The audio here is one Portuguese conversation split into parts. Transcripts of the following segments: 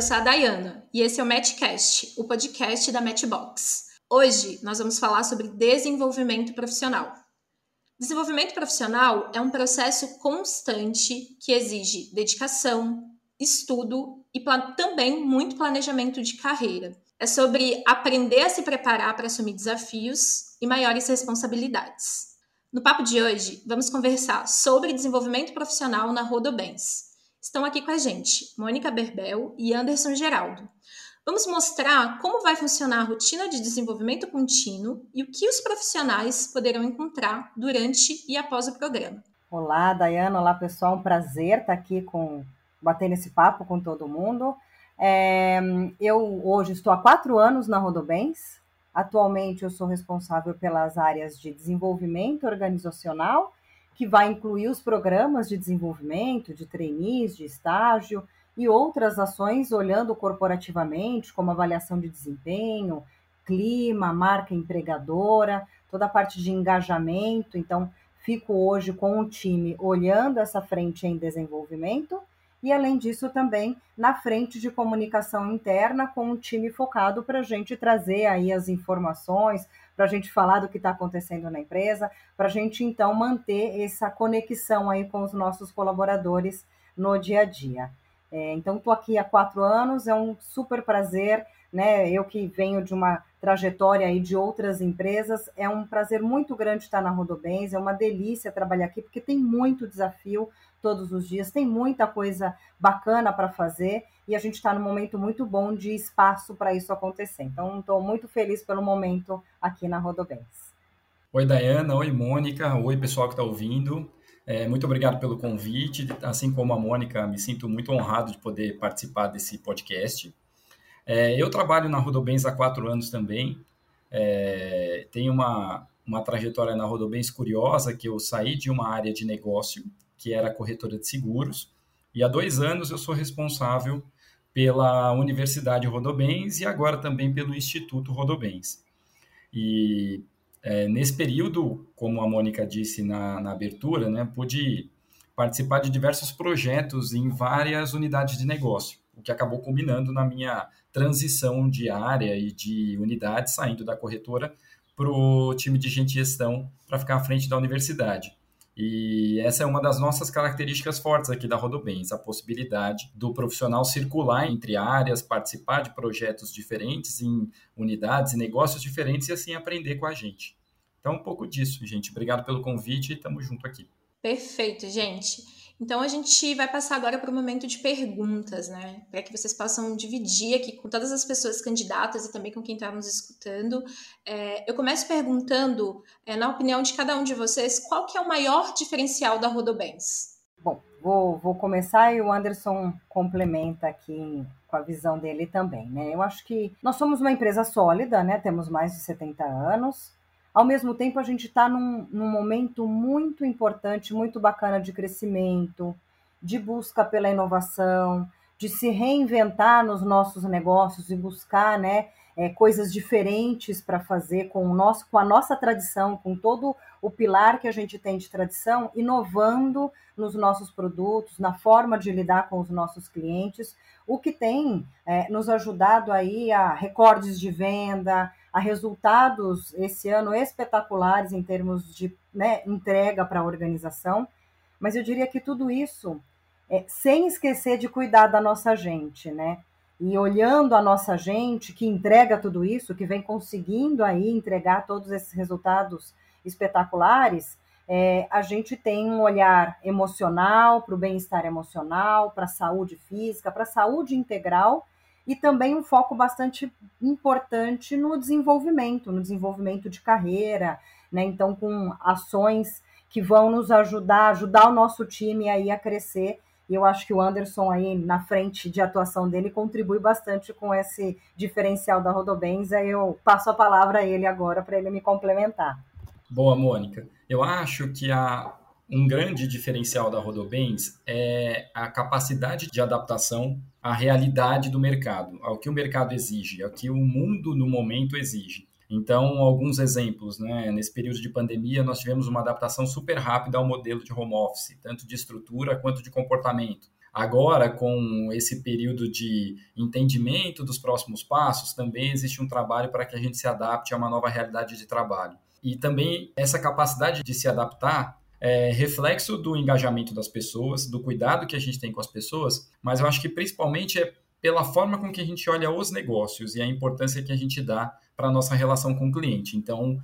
eu sou a Dayana e esse é o Matchcast, o podcast da Matchbox. Hoje nós vamos falar sobre desenvolvimento profissional. Desenvolvimento profissional é um processo constante que exige dedicação, estudo e também muito planejamento de carreira. É sobre aprender a se preparar para assumir desafios e maiores responsabilidades. No papo de hoje, vamos conversar sobre desenvolvimento profissional na Rodobens. Estão aqui com a gente Mônica Berbel e Anderson Geraldo. Vamos mostrar como vai funcionar a rotina de desenvolvimento contínuo e o que os profissionais poderão encontrar durante e após o programa. Olá, Dayana. Olá, pessoal. Um prazer estar aqui com bater nesse papo com todo mundo. É, eu hoje estou há quatro anos na Rodobens. Atualmente eu sou responsável pelas áreas de desenvolvimento organizacional, que vai incluir os programas de desenvolvimento, de trainees, de estágio, e outras ações olhando corporativamente, como avaliação de desempenho, clima, marca empregadora, toda a parte de engajamento. Então, fico hoje com o time olhando essa frente em desenvolvimento e, além disso, também na frente de comunicação interna com um time focado para a gente trazer aí as informações, para a gente falar do que está acontecendo na empresa, para a gente então manter essa conexão aí com os nossos colaboradores no dia a dia. É, então, estou aqui há quatro anos, é um super prazer, né? Eu que venho de uma trajetória aí de outras empresas, é um prazer muito grande estar na Rodobens, é uma delícia trabalhar aqui, porque tem muito desafio todos os dias, tem muita coisa bacana para fazer e a gente está num momento muito bom de espaço para isso acontecer. Então, estou muito feliz pelo momento aqui na Rodobens. Oi, Dayana. Oi, Mônica. Oi, pessoal que está ouvindo. É, muito obrigado pelo convite. Assim como a Mônica, me sinto muito honrado de poder participar desse podcast. É, eu trabalho na Rodobens há quatro anos também. É, tenho uma, uma trajetória na Rodobens curiosa, que eu saí de uma área de negócio, que era corretora de seguros, e há dois anos eu sou responsável pela Universidade Rodobens e agora também pelo Instituto Rodobens. E é, nesse período, como a Mônica disse na, na abertura, né, pude participar de diversos projetos em várias unidades de negócio, o que acabou combinando na minha transição de área e de unidade, saindo da corretora para o time de gente gestão para ficar à frente da universidade. E essa é uma das nossas características fortes aqui da Rodobens, a possibilidade do profissional circular entre áreas, participar de projetos diferentes em unidades e negócios diferentes e assim aprender com a gente. Então, um pouco disso, gente. Obrigado pelo convite e estamos junto aqui. Perfeito, gente. Então a gente vai passar agora para o momento de perguntas, né? Para que vocês possam dividir aqui com todas as pessoas candidatas e também com quem está nos escutando. É, eu começo perguntando, é, na opinião de cada um de vocês, qual que é o maior diferencial da Rodobens? Bom, vou, vou começar e o Anderson complementa aqui com a visão dele também, né? Eu acho que nós somos uma empresa sólida, né? Temos mais de 70 anos, ao mesmo tempo, a gente está num, num momento muito importante, muito bacana de crescimento, de busca pela inovação, de se reinventar nos nossos negócios e buscar né, é, coisas diferentes para fazer com, o nosso, com a nossa tradição, com todo o pilar que a gente tem de tradição, inovando nos nossos produtos, na forma de lidar com os nossos clientes, o que tem é, nos ajudado aí a recordes de venda, a resultados esse ano espetaculares em termos de né, entrega para a organização, mas eu diria que tudo isso é, sem esquecer de cuidar da nossa gente, né? E olhando a nossa gente que entrega tudo isso, que vem conseguindo aí entregar todos esses resultados espetaculares, é, a gente tem um olhar emocional para o bem-estar emocional, para a saúde física, para a saúde integral e também um foco bastante importante no desenvolvimento, no desenvolvimento de carreira, né? Então, com ações que vão nos ajudar, ajudar o nosso time aí a crescer. E eu acho que o Anderson aí na frente de atuação dele contribui bastante com esse diferencial da Rodobens. Aí eu passo a palavra a ele agora para ele me complementar. Boa, Mônica. Eu acho que a, um grande diferencial da Rodobens é a capacidade de adaptação à realidade do mercado, ao que o mercado exige, ao que o mundo no momento exige. Então, alguns exemplos, né? Nesse período de pandemia, nós tivemos uma adaptação super rápida ao modelo de home office, tanto de estrutura quanto de comportamento. Agora, com esse período de entendimento dos próximos passos, também existe um trabalho para que a gente se adapte a uma nova realidade de trabalho. E também essa capacidade de se adaptar é reflexo do engajamento das pessoas, do cuidado que a gente tem com as pessoas, mas eu acho que principalmente é pela forma com que a gente olha os negócios e a importância que a gente dá para a nossa relação com o cliente. Então,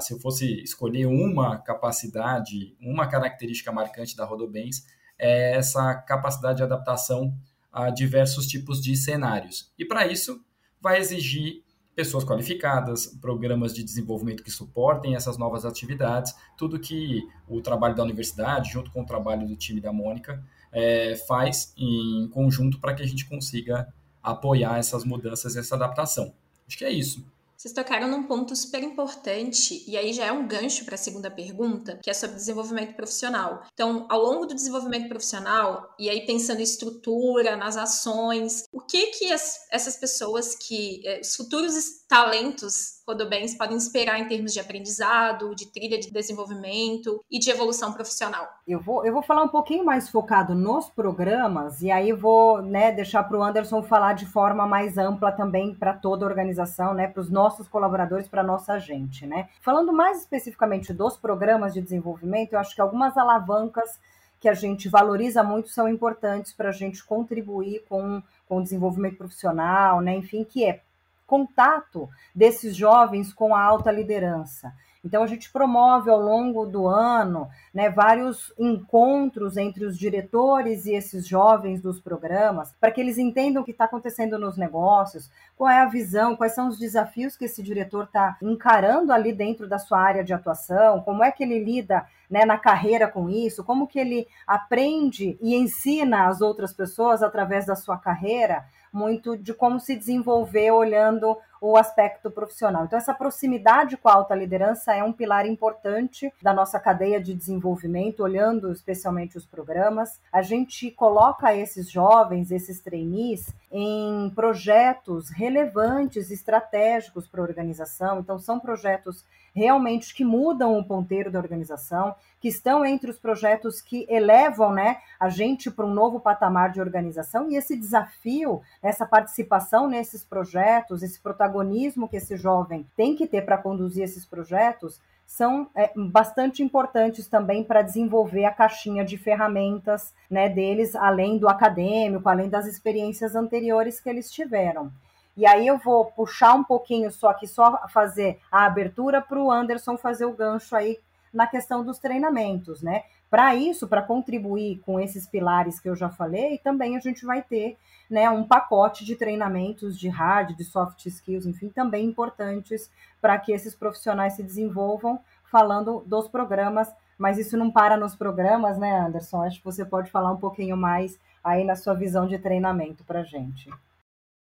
se eu fosse escolher uma capacidade, uma característica marcante da Rodobens, é essa capacidade de adaptação a diversos tipos de cenários. E para isso, vai exigir pessoas qualificadas, programas de desenvolvimento que suportem essas novas atividades, tudo que o trabalho da universidade, junto com o trabalho do time da Mônica, é, faz em conjunto para que a gente consiga apoiar essas mudanças e essa adaptação. Acho que é isso. Vocês tocaram num ponto super importante, e aí já é um gancho para a segunda pergunta, que é sobre desenvolvimento profissional. Então, ao longo do desenvolvimento profissional, e aí pensando em estrutura, nas ações, o que que as, essas pessoas que, eh, os futuros talentos Rodobens podem esperar em termos de aprendizado, de trilha de desenvolvimento e de evolução profissional? Eu vou, eu vou falar um pouquinho mais focado nos programas e aí vou né, deixar para o Anderson falar de forma mais ampla também para toda a organização, né, para os nossos colaboradores, para nossa gente. Né? Falando mais especificamente dos programas de desenvolvimento, eu acho que algumas alavancas que a gente valoriza muito são importantes para a gente contribuir com, com o desenvolvimento profissional, né? enfim, que é contato desses jovens com a alta liderança. Então, a gente promove ao longo do ano né, vários encontros entre os diretores e esses jovens dos programas, para que eles entendam o que está acontecendo nos negócios, qual é a visão, quais são os desafios que esse diretor está encarando ali dentro da sua área de atuação, como é que ele lida né, na carreira com isso, como que ele aprende e ensina as outras pessoas através da sua carreira muito de como se desenvolver olhando o aspecto profissional. Então, essa proximidade com a alta liderança é um pilar importante da nossa cadeia de desenvolvimento, olhando especialmente os programas. A gente coloca esses jovens, esses trainees, em projetos relevantes, estratégicos para a organização. Então, são projetos realmente que mudam o ponteiro da organização, que estão entre os projetos que elevam né, a gente para um novo patamar de organização. E esse desafio, essa participação nesses projetos, esse protagonismo que esse jovem tem que ter para conduzir esses projetos, são é, bastante importantes também para desenvolver a caixinha de ferramentas né, deles, além do acadêmico, além das experiências anteriores que eles tiveram. E aí eu vou puxar um pouquinho só aqui, só fazer a abertura para o Anderson fazer o gancho aí na questão dos treinamentos, né? Para isso, para contribuir com esses pilares que eu já falei, também a gente vai ter né, um pacote de treinamentos de hard, de soft skills, enfim, também importantes para que esses profissionais se desenvolvam, falando dos programas, mas isso não para nos programas, né, Anderson? Acho que você pode falar um pouquinho mais aí na sua visão de treinamento para a gente.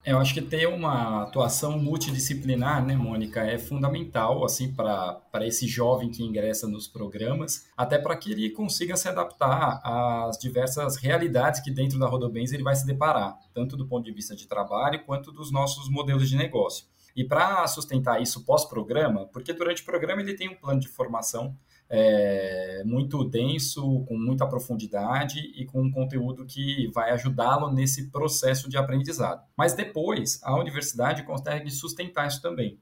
Eu acho que ter uma atuação multidisciplinar, né, Mônica, é fundamental assim para esse jovem que ingressa nos programas, até para que ele consiga se adaptar às diversas realidades que dentro da Rodobens ele vai se deparar, tanto do ponto de vista de trabalho quanto dos nossos modelos de negócio. E para sustentar isso pós-programa, porque durante o programa ele tem um plano de formação é, muito denso, com muita profundidade e com um conteúdo que vai ajudá-lo nesse processo de aprendizado. Mas depois, a universidade consegue sustentar isso também,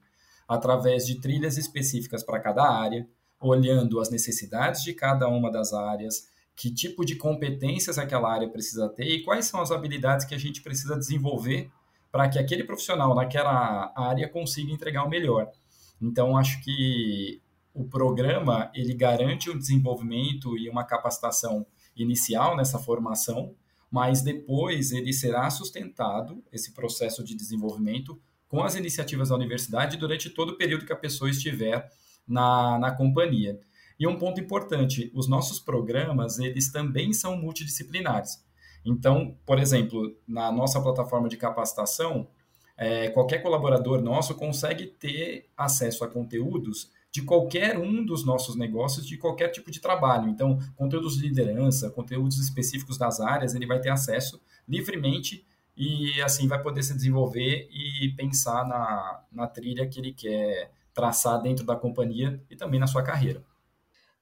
através de trilhas específicas para cada área, olhando as necessidades de cada uma das áreas, que tipo de competências aquela área precisa ter e quais são as habilidades que a gente precisa desenvolver para que aquele profissional naquela área consiga entregar o melhor. Então, acho que o programa ele garante um desenvolvimento e uma capacitação inicial nessa formação, mas depois ele será sustentado, esse processo de desenvolvimento, com as iniciativas da universidade durante todo o período que a pessoa estiver na, na companhia. E um ponto importante, os nossos programas, eles também são multidisciplinares. Então, por exemplo, na nossa plataforma de capacitação, é, qualquer colaborador nosso consegue ter acesso a conteúdos de qualquer um dos nossos negócios, de qualquer tipo de trabalho. Então, conteúdos de liderança, conteúdos específicos das áreas, ele vai ter acesso livremente e assim vai poder se desenvolver e pensar na, na trilha que ele quer traçar dentro da companhia e também na sua carreira.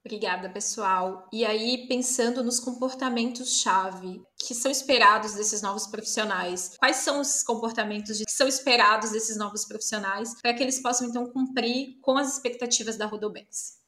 Obrigada, pessoal. E aí, pensando nos comportamentos-chave que são esperados desses novos profissionais, quais são os comportamentos que são esperados desses novos profissionais para que eles possam, então, cumprir com as expectativas da Rodobens?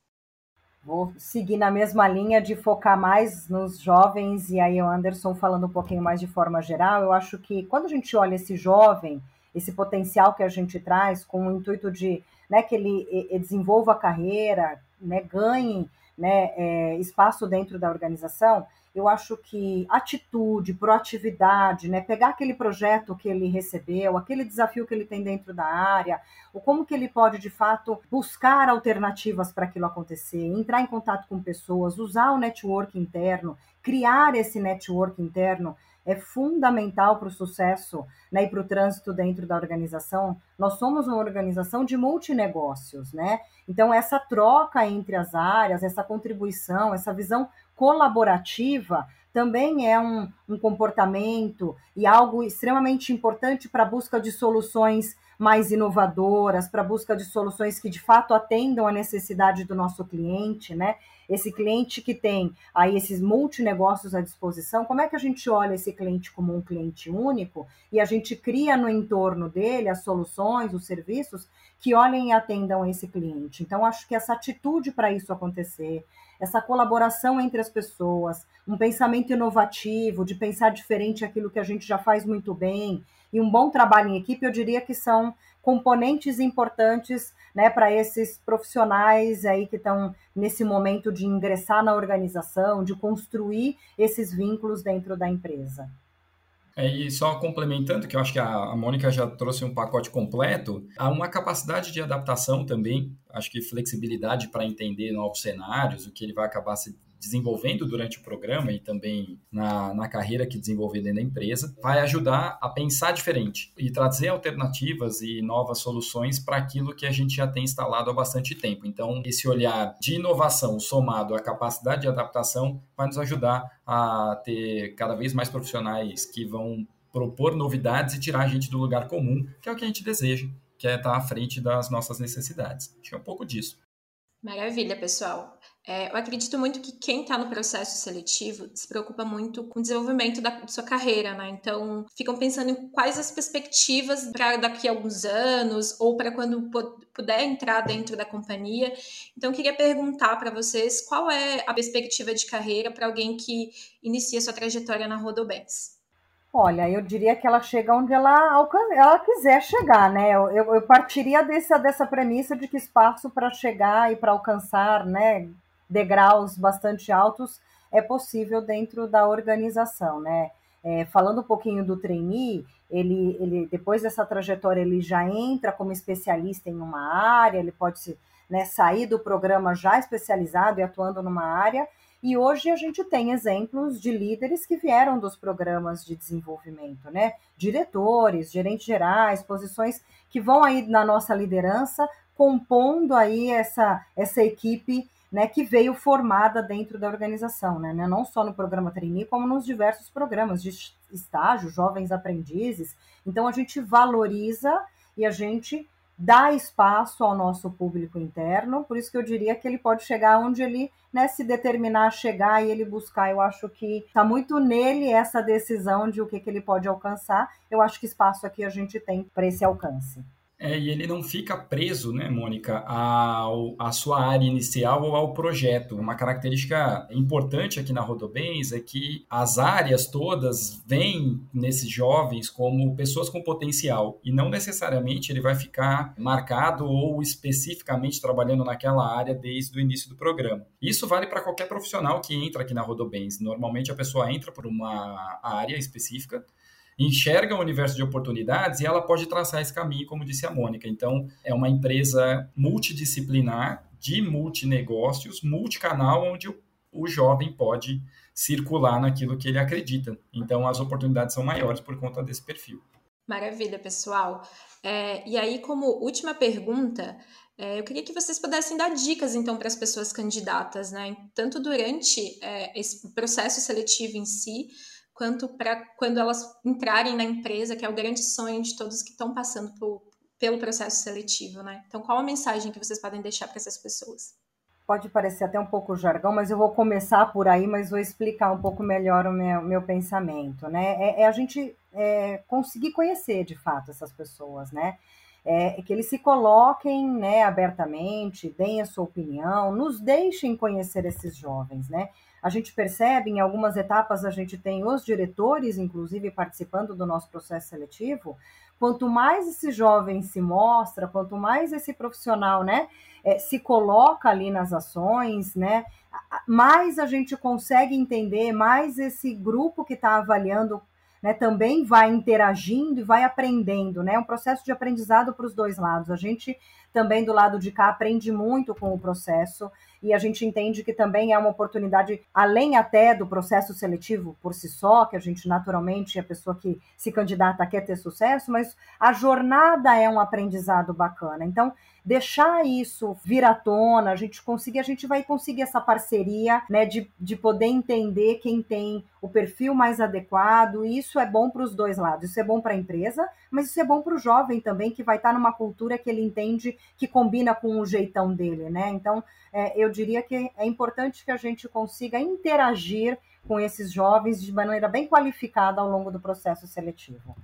Vou seguir na mesma linha de focar mais nos jovens, e aí o Anderson falando um pouquinho mais de forma geral, eu acho que quando a gente olha esse jovem, esse potencial que a gente traz, com o intuito de né, que ele desenvolva a carreira, né, ganhe né, é, espaço dentro da organização, eu acho que atitude, proatividade, né, pegar aquele projeto que ele recebeu, aquele desafio que ele tem dentro da área, o como que ele pode de fato buscar alternativas para aquilo acontecer, entrar em contato com pessoas, usar o network interno, criar esse network interno é fundamental para o sucesso né, e para o trânsito dentro da organização. Nós somos uma organização de multinegócios, né? Então, essa troca entre as áreas, essa contribuição, essa visão colaborativa também é um, um comportamento e algo extremamente importante para a busca de soluções mais inovadoras, para a busca de soluções que de fato atendam a necessidade do nosso cliente, né? Esse cliente que tem aí esses multinegócios à disposição, como é que a gente olha esse cliente como um cliente único e a gente cria no entorno dele as soluções, os serviços que olhem e atendam esse cliente? Então, acho que essa atitude para isso acontecer, essa colaboração entre as pessoas, um pensamento inovativo, de pensar diferente aquilo que a gente já faz muito bem, e um bom trabalho em equipe, eu diria que são componentes importantes né, para esses profissionais aí que estão nesse momento de ingressar na organização, de construir esses vínculos dentro da empresa. É, e só complementando, que eu acho que a, a Mônica já trouxe um pacote completo, há uma capacidade de adaptação também, acho que flexibilidade para entender novos cenários, o que ele vai acabar se desenvolvendo durante o programa e também na, na carreira que desenvolver dentro da empresa, vai ajudar a pensar diferente e trazer alternativas e novas soluções para aquilo que a gente já tem instalado há bastante tempo. Então, esse olhar de inovação somado à capacidade de adaptação vai nos ajudar a ter cada vez mais profissionais que vão propor novidades e tirar a gente do lugar comum, que é o que a gente deseja, que é estar à frente das nossas necessidades. Acho que é um pouco disso. Maravilha, pessoal. É, eu acredito muito que quem está no processo seletivo se preocupa muito com o desenvolvimento da sua carreira, né? Então, ficam pensando em quais as perspectivas para daqui a alguns anos ou para quando puder entrar dentro da companhia. Então, eu queria perguntar para vocês qual é a perspectiva de carreira para alguém que inicia sua trajetória na Rodobens. Olha, eu diria que ela chega onde ela, ela quiser chegar, né? Eu, eu partiria dessa, dessa premissa de que espaço para chegar e para alcançar, né, degraus bastante altos é possível dentro da organização, né? É, falando um pouquinho do trainee, ele, ele depois dessa trajetória ele já entra como especialista em uma área, ele pode se, né, sair do programa já especializado e atuando numa área. E hoje a gente tem exemplos de líderes que vieram dos programas de desenvolvimento, né? Diretores, gerentes gerais, posições que vão aí na nossa liderança, compondo aí essa, essa equipe né, que veio formada dentro da organização, né, não só no programa trainee, como nos diversos programas de estágio, jovens aprendizes. Então a gente valoriza e a gente dá espaço ao nosso público interno, por isso que eu diria que ele pode chegar onde ele né, se determinar a chegar e ele buscar. Eu acho que está muito nele essa decisão de o que, que ele pode alcançar. Eu acho que espaço aqui a gente tem para esse alcance. É, e ele não fica preso, né, Mônica, ao, à sua área inicial ou ao projeto. Uma característica importante aqui na Rodobens é que as áreas todas vêm nesses jovens como pessoas com potencial e não necessariamente ele vai ficar marcado ou especificamente trabalhando naquela área desde o início do programa. Isso vale para qualquer profissional que entra aqui na Rodobens. Normalmente a pessoa entra por uma área específica enxerga o universo de oportunidades e ela pode traçar esse caminho, como disse a Mônica. Então, é uma empresa multidisciplinar, de multinegócios, multicanal, onde o, o jovem pode circular naquilo que ele acredita. Então, as oportunidades são maiores por conta desse perfil. Maravilha, pessoal. É, e aí, como última pergunta, é, eu queria que vocês pudessem dar dicas, então, para as pessoas candidatas, né? Tanto durante é, esse processo seletivo em si, quanto para quando elas entrarem na empresa, que é o grande sonho de todos que estão passando por, pelo processo seletivo, né? Então, qual a mensagem que vocês podem deixar para essas pessoas? pode parecer até um pouco jargão, mas eu vou começar por aí, mas vou explicar um pouco melhor o meu, meu pensamento, né? É, é a gente é, conseguir conhecer de fato essas pessoas, né? É, que eles se coloquem né, abertamente, deem a sua opinião, nos deixem conhecer esses jovens, né? A gente percebe em algumas etapas a gente tem os diretores, inclusive, participando do nosso processo seletivo. Quanto mais esse jovem se mostra, quanto mais esse profissional, né, é, se coloca ali nas ações, né, mais a gente consegue entender, mais esse grupo que está avaliando né, também vai interagindo e vai aprendendo, né? É um processo de aprendizado para os dois lados. A gente também do lado de cá aprende muito com o processo e a gente entende que também é uma oportunidade, além até do processo seletivo por si só, que a gente naturalmente, a pessoa que se candidata quer ter sucesso, mas a jornada é um aprendizado bacana. Então, deixar isso vir à tona, a gente conseguir, a gente vai conseguir essa parceria, né, de, de poder entender quem tem o perfil mais adequado, e isso é bom para os dois lados. Isso é bom para a empresa, mas isso é bom para o jovem também, que vai estar numa cultura que ele entende que combina com o jeitão dele, né? Então, é, eu diria que é importante que a gente consiga interagir com esses jovens de maneira bem qualificada ao longo do processo seletivo.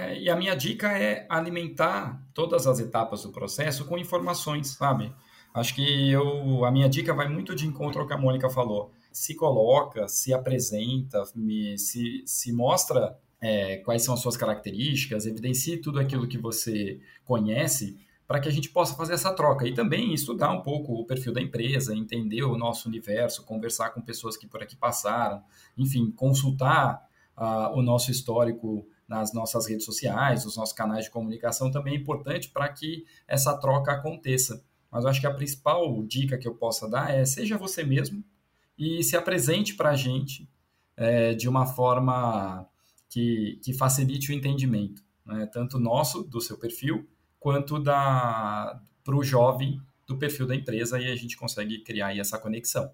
É, e a minha dica é alimentar todas as etapas do processo com informações, sabe? Acho que eu, a minha dica vai muito de encontro ao que a Mônica falou. Se coloca, se apresenta, me, se, se mostra é, quais são as suas características, evidencie tudo aquilo que você conhece para que a gente possa fazer essa troca e também estudar um pouco o perfil da empresa, entender o nosso universo, conversar com pessoas que por aqui passaram, enfim, consultar uh, o nosso histórico nas nossas redes sociais, os nossos canais de comunicação também é importante para que essa troca aconteça. Mas eu acho que a principal dica que eu possa dar é seja você mesmo e se apresente para a gente é, de uma forma que, que facilite o entendimento, né? tanto nosso, do seu perfil, quanto para o jovem do perfil da empresa e a gente consegue criar essa conexão.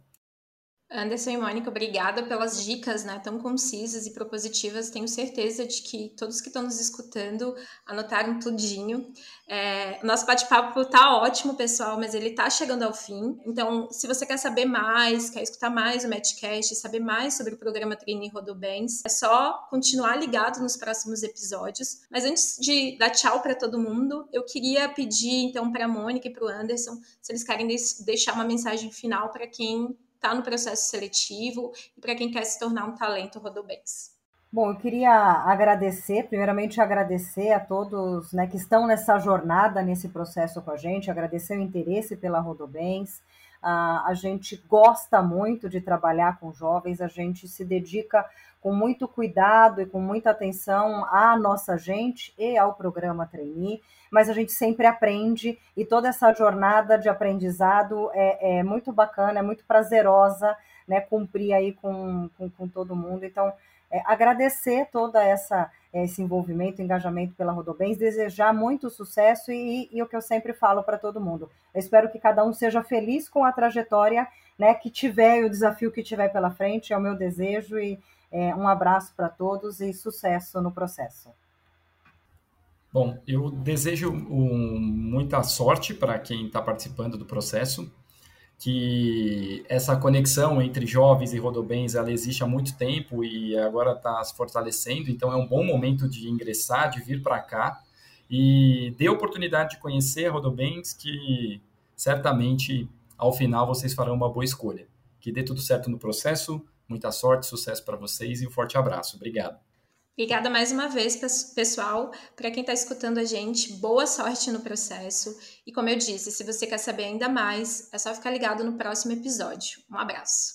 Anderson e Mônica, obrigada pelas dicas né, tão concisas e propositivas. Tenho certeza de que todos que estão nos escutando anotaram tudinho. É, nosso bate-papo tá ótimo, pessoal, mas ele tá chegando ao fim. Então, se você quer saber mais, quer escutar mais o Matchcast, saber mais sobre o programa Trainee Rodobens, é só continuar ligado nos próximos episódios. Mas antes de dar tchau para todo mundo, eu queria pedir então para a Mônica e para o Anderson se eles querem deixar uma mensagem final para quem está no processo seletivo e para quem quer se tornar um talento Rodobens. Bom, eu queria agradecer, primeiramente agradecer a todos né, que estão nessa jornada, nesse processo com a gente, agradecer o interesse pela Rodobens. Uh, a gente gosta muito de trabalhar com jovens, a gente se dedica com muito cuidado e com muita atenção à nossa gente e ao programa Trainee mas a gente sempre aprende e toda essa jornada de aprendizado é, é muito bacana, é muito prazerosa, né, cumprir aí com, com, com todo mundo. Então, é, agradecer toda essa esse envolvimento, engajamento pela Rodobens, desejar muito sucesso e, e o que eu sempre falo para todo mundo. Eu espero que cada um seja feliz com a trajetória né, que tiver e o desafio que tiver pela frente, é o meu desejo e é, um abraço para todos e sucesso no processo. Bom, eu desejo um, muita sorte para quem está participando do processo, que essa conexão entre jovens e rodobens ela existe há muito tempo e agora está se fortalecendo, então é um bom momento de ingressar, de vir para cá e dê oportunidade de conhecer a Rodobens, que certamente ao final vocês farão uma boa escolha. Que dê tudo certo no processo, muita sorte, sucesso para vocês e um forte abraço. Obrigado. Obrigada mais uma vez, pessoal. Para quem está escutando a gente, boa sorte no processo. E como eu disse, se você quer saber ainda mais, é só ficar ligado no próximo episódio. Um abraço.